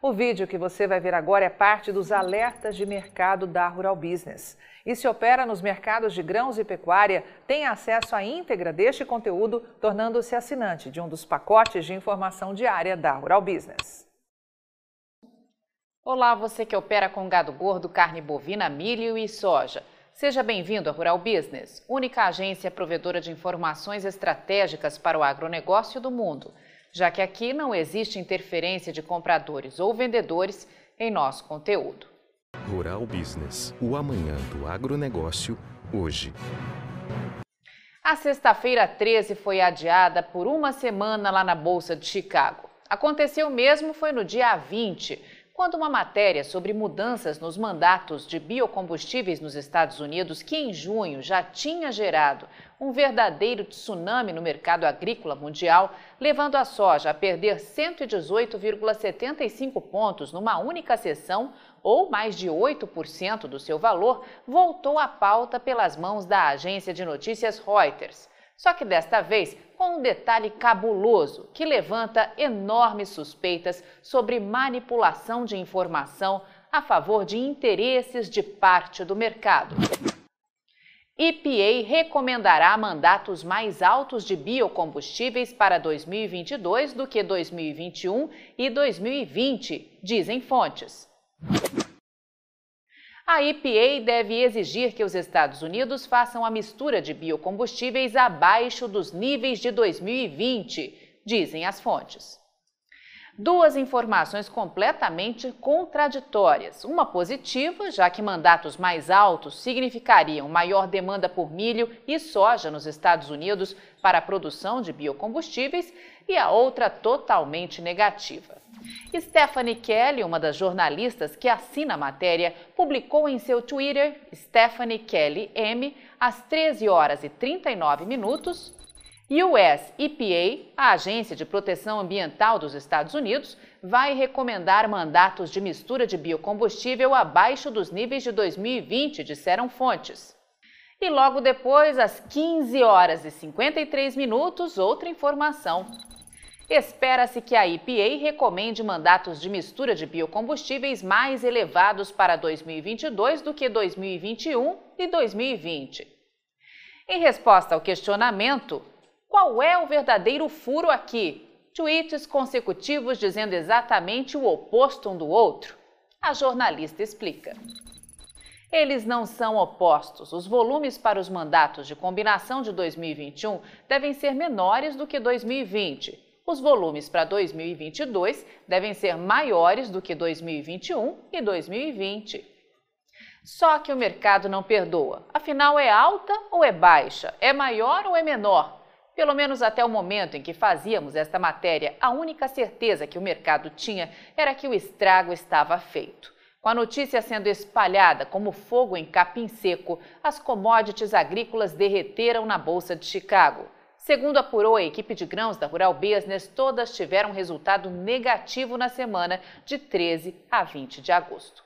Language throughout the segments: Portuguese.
O vídeo que você vai ver agora é parte dos alertas de mercado da Rural Business. E se opera nos mercados de grãos e pecuária, tem acesso à íntegra deste conteúdo, tornando-se assinante de um dos pacotes de informação diária da Rural Business. Olá, você que opera com gado gordo, carne bovina, milho e soja. Seja bem-vindo à Rural Business, única agência provedora de informações estratégicas para o agronegócio do mundo já que aqui não existe interferência de compradores ou vendedores em nosso conteúdo. Rural Business, o amanhã do agronegócio, hoje. A sexta-feira 13 foi adiada por uma semana lá na Bolsa de Chicago. Aconteceu mesmo foi no dia 20, quando uma matéria sobre mudanças nos mandatos de biocombustíveis nos Estados Unidos, que em junho já tinha gerado um verdadeiro tsunami no mercado agrícola mundial, levando a soja a perder 118,75 pontos numa única sessão, ou mais de 8% do seu valor, voltou à pauta pelas mãos da agência de notícias Reuters. Só que desta vez com um detalhe cabuloso que levanta enormes suspeitas sobre manipulação de informação a favor de interesses de parte do mercado. EPA recomendará mandatos mais altos de biocombustíveis para 2022 do que 2021 e 2020, dizem fontes. A EPA deve exigir que os Estados Unidos façam a mistura de biocombustíveis abaixo dos níveis de 2020, dizem as fontes. Duas informações completamente contraditórias. Uma positiva, já que mandatos mais altos significariam maior demanda por milho e soja nos Estados Unidos para a produção de biocombustíveis, e a outra totalmente negativa. Stephanie Kelly, uma das jornalistas que assina a matéria, publicou em seu Twitter, Stephanie Kelly M, às 13 horas e 39 minutos, US EPA, a Agência de Proteção Ambiental dos Estados Unidos, vai recomendar mandatos de mistura de biocombustível abaixo dos níveis de 2020, disseram fontes. E logo depois, às 15 horas e 53 minutos, outra informação. Espera-se que a EPA recomende mandatos de mistura de biocombustíveis mais elevados para 2022 do que 2021 e 2020. Em resposta ao questionamento, qual é o verdadeiro furo aqui? Tweets consecutivos dizendo exatamente o oposto um do outro? A jornalista explica. Eles não são opostos. Os volumes para os mandatos de combinação de 2021 devem ser menores do que 2020 os volumes para 2022 devem ser maiores do que 2021 e 2020. Só que o mercado não perdoa. Afinal, é alta ou é baixa? É maior ou é menor? Pelo menos até o momento em que fazíamos esta matéria, a única certeza que o mercado tinha era que o estrago estava feito. Com a notícia sendo espalhada como fogo em capim seco, as commodities agrícolas derreteram na Bolsa de Chicago. Segundo apurou a equipe de grãos da Rural Business, todas tiveram resultado negativo na semana de 13 a 20 de agosto.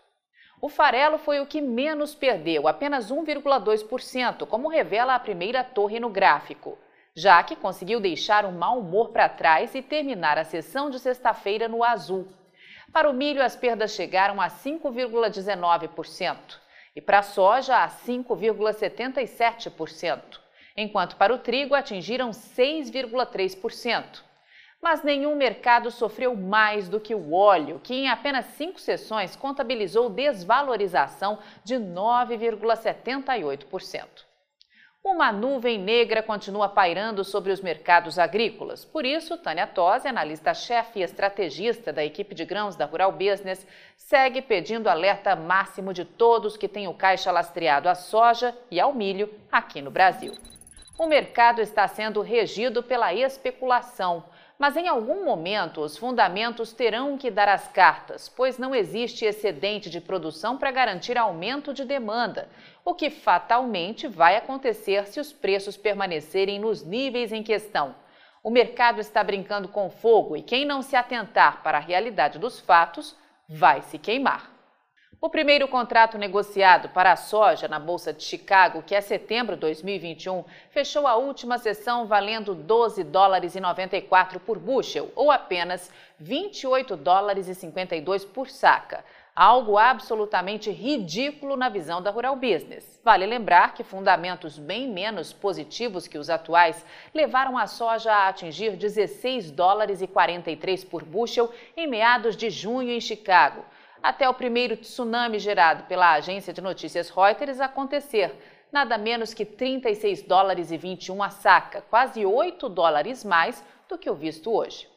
O farelo foi o que menos perdeu, apenas 1,2%, como revela a primeira torre no gráfico. Já que conseguiu deixar o mau humor para trás e terminar a sessão de sexta-feira no azul. Para o milho, as perdas chegaram a 5,19% e para a soja a 5,77% enquanto para o trigo atingiram 6,3%. Mas nenhum mercado sofreu mais do que o óleo, que em apenas cinco sessões contabilizou desvalorização de 9,78%. Uma nuvem negra continua pairando sobre os mercados agrícolas. Por isso, Tânia Tosi, analista-chefe e estrategista da equipe de grãos da Rural Business, segue pedindo alerta máximo de todos que têm o caixa lastreado à soja e ao milho aqui no Brasil. O mercado está sendo regido pela especulação, mas em algum momento os fundamentos terão que dar as cartas, pois não existe excedente de produção para garantir aumento de demanda, o que fatalmente vai acontecer se os preços permanecerem nos níveis em questão. O mercado está brincando com fogo e quem não se atentar para a realidade dos fatos vai se queimar. O primeiro contrato negociado para a soja na Bolsa de Chicago, que é setembro de 2021, fechou a última sessão valendo 12 dólares e 94 por bushel, ou apenas 28 dólares e 52 por saca. Algo absolutamente ridículo na visão da Rural Business. Vale lembrar que fundamentos bem menos positivos que os atuais levaram a soja a atingir 16 dólares e 43 por bushel em meados de junho em Chicago até o primeiro tsunami gerado pela agência de notícias Reuters acontecer. Nada menos que 36 dólares e 21 a saca, quase 8 dólares mais do que o visto hoje.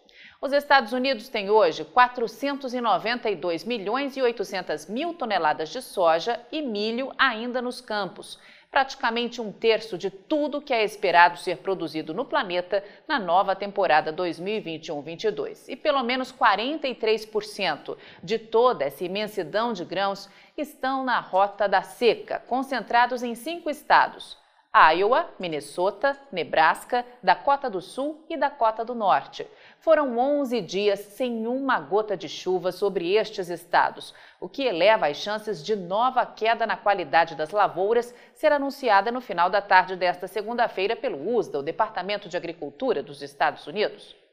Os Estados Unidos têm hoje 492 milhões e 800 mil toneladas de soja e milho ainda nos campos, praticamente um terço de tudo que é esperado ser produzido no planeta na nova temporada 2021-22. E pelo menos 43% de toda essa imensidão de grãos estão na rota da seca, concentrados em cinco estados. Iowa, Minnesota, Nebraska, Dakota do Sul e Dakota do Norte. Foram 11 dias sem uma gota de chuva sobre estes estados, o que eleva as chances de nova queda na qualidade das lavouras ser anunciada no final da tarde desta segunda-feira pelo USDA, o Departamento de Agricultura dos Estados Unidos.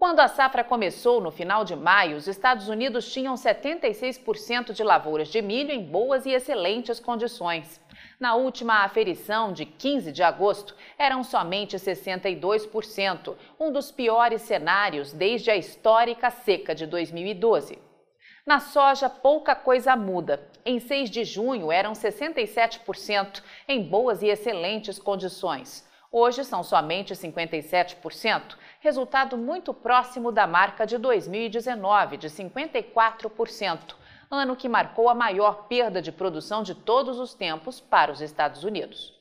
Quando a safra começou no final de maio, os Estados Unidos tinham 76% de lavouras de milho em boas e excelentes condições. Na última aferição de 15 de agosto, eram somente 62%, um dos piores cenários desde a histórica seca de 2012. Na soja, pouca coisa muda. Em 6 de junho, eram 67% em boas e excelentes condições. Hoje são somente 57%, resultado muito próximo da marca de 2019, de 54%, ano que marcou a maior perda de produção de todos os tempos para os Estados Unidos.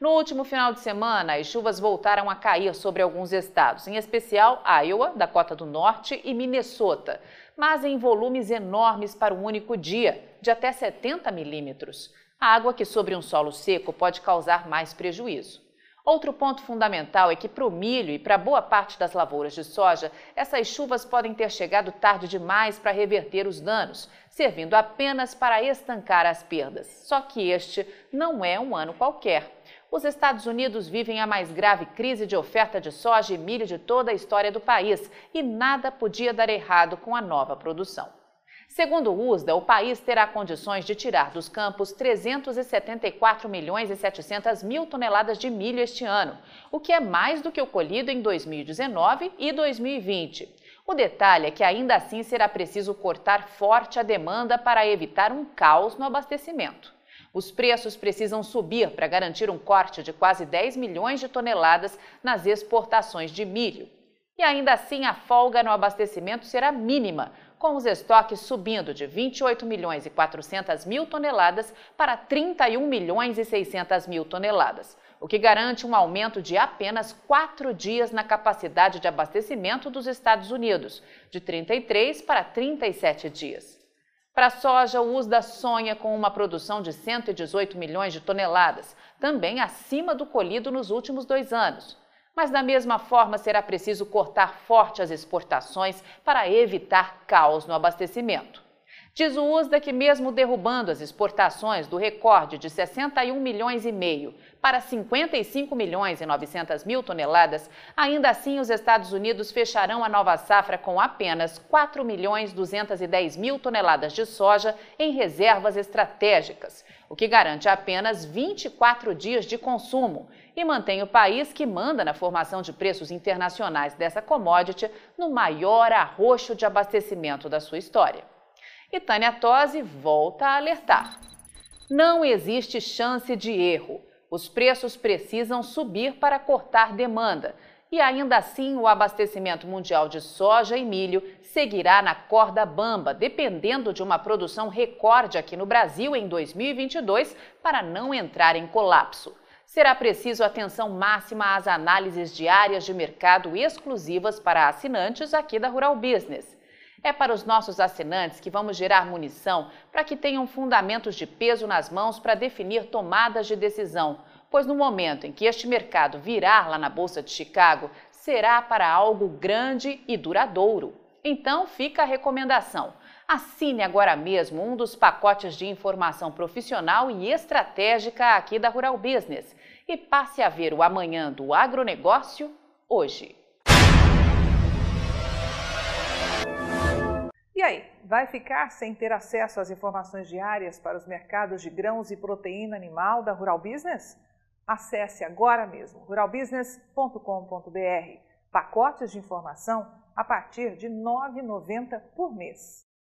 No último final de semana, as chuvas voltaram a cair sobre alguns estados, em especial Iowa, Dakota do Norte e Minnesota, mas em volumes enormes para um único dia, de até 70 milímetros. Água que sobre um solo seco pode causar mais prejuízo. Outro ponto fundamental é que para o milho e para boa parte das lavouras de soja, essas chuvas podem ter chegado tarde demais para reverter os danos, servindo apenas para estancar as perdas. Só que este não é um ano qualquer. Os Estados Unidos vivem a mais grave crise de oferta de soja e milho de toda a história do país e nada podia dar errado com a nova produção. Segundo o USDA, o país terá condições de tirar dos campos 374 milhões e 700 mil toneladas de milho este ano, o que é mais do que o colhido em 2019 e 2020. O detalhe é que ainda assim será preciso cortar forte a demanda para evitar um caos no abastecimento. Os preços precisam subir para garantir um corte de quase 10 milhões de toneladas nas exportações de milho. E ainda assim, a folga no abastecimento será mínima, com os estoques subindo de 28 milhões e 400 mil toneladas para 31 milhões e 600 mil toneladas, o que garante um aumento de apenas quatro dias na capacidade de abastecimento dos Estados Unidos, de 33 para 37 dias. Para a soja, o USDA sonha com uma produção de 118 milhões de toneladas, também acima do colhido nos últimos dois anos. Mas, da mesma forma, será preciso cortar forte as exportações para evitar caos no abastecimento. Diz o USDA que mesmo derrubando as exportações do recorde de 61 milhões e meio para 55 milhões e 900 mil toneladas, ainda assim os Estados Unidos fecharão a nova safra com apenas 4 milhões 210 mil toneladas de soja em reservas estratégicas, o que garante apenas 24 dias de consumo e mantém o país que manda na formação de preços internacionais dessa commodity no maior arroxo de abastecimento da sua história. E Tânia Tosi volta a alertar. Não existe chance de erro. Os preços precisam subir para cortar demanda. E ainda assim, o abastecimento mundial de soja e milho seguirá na corda bamba, dependendo de uma produção recorde aqui no Brasil em 2022 para não entrar em colapso. Será preciso atenção máxima às análises diárias de mercado exclusivas para assinantes aqui da Rural Business. É para os nossos assinantes que vamos gerar munição para que tenham fundamentos de peso nas mãos para definir tomadas de decisão, pois no momento em que este mercado virar lá na Bolsa de Chicago, será para algo grande e duradouro. Então fica a recomendação. Assine agora mesmo um dos pacotes de informação profissional e estratégica aqui da Rural Business e passe a ver o amanhã do agronegócio hoje. E aí, vai ficar sem ter acesso às informações diárias para os mercados de grãos e proteína animal da Rural Business? Acesse agora mesmo ruralbusiness.com.br. Pacotes de informação a partir de R$ 9,90 por mês.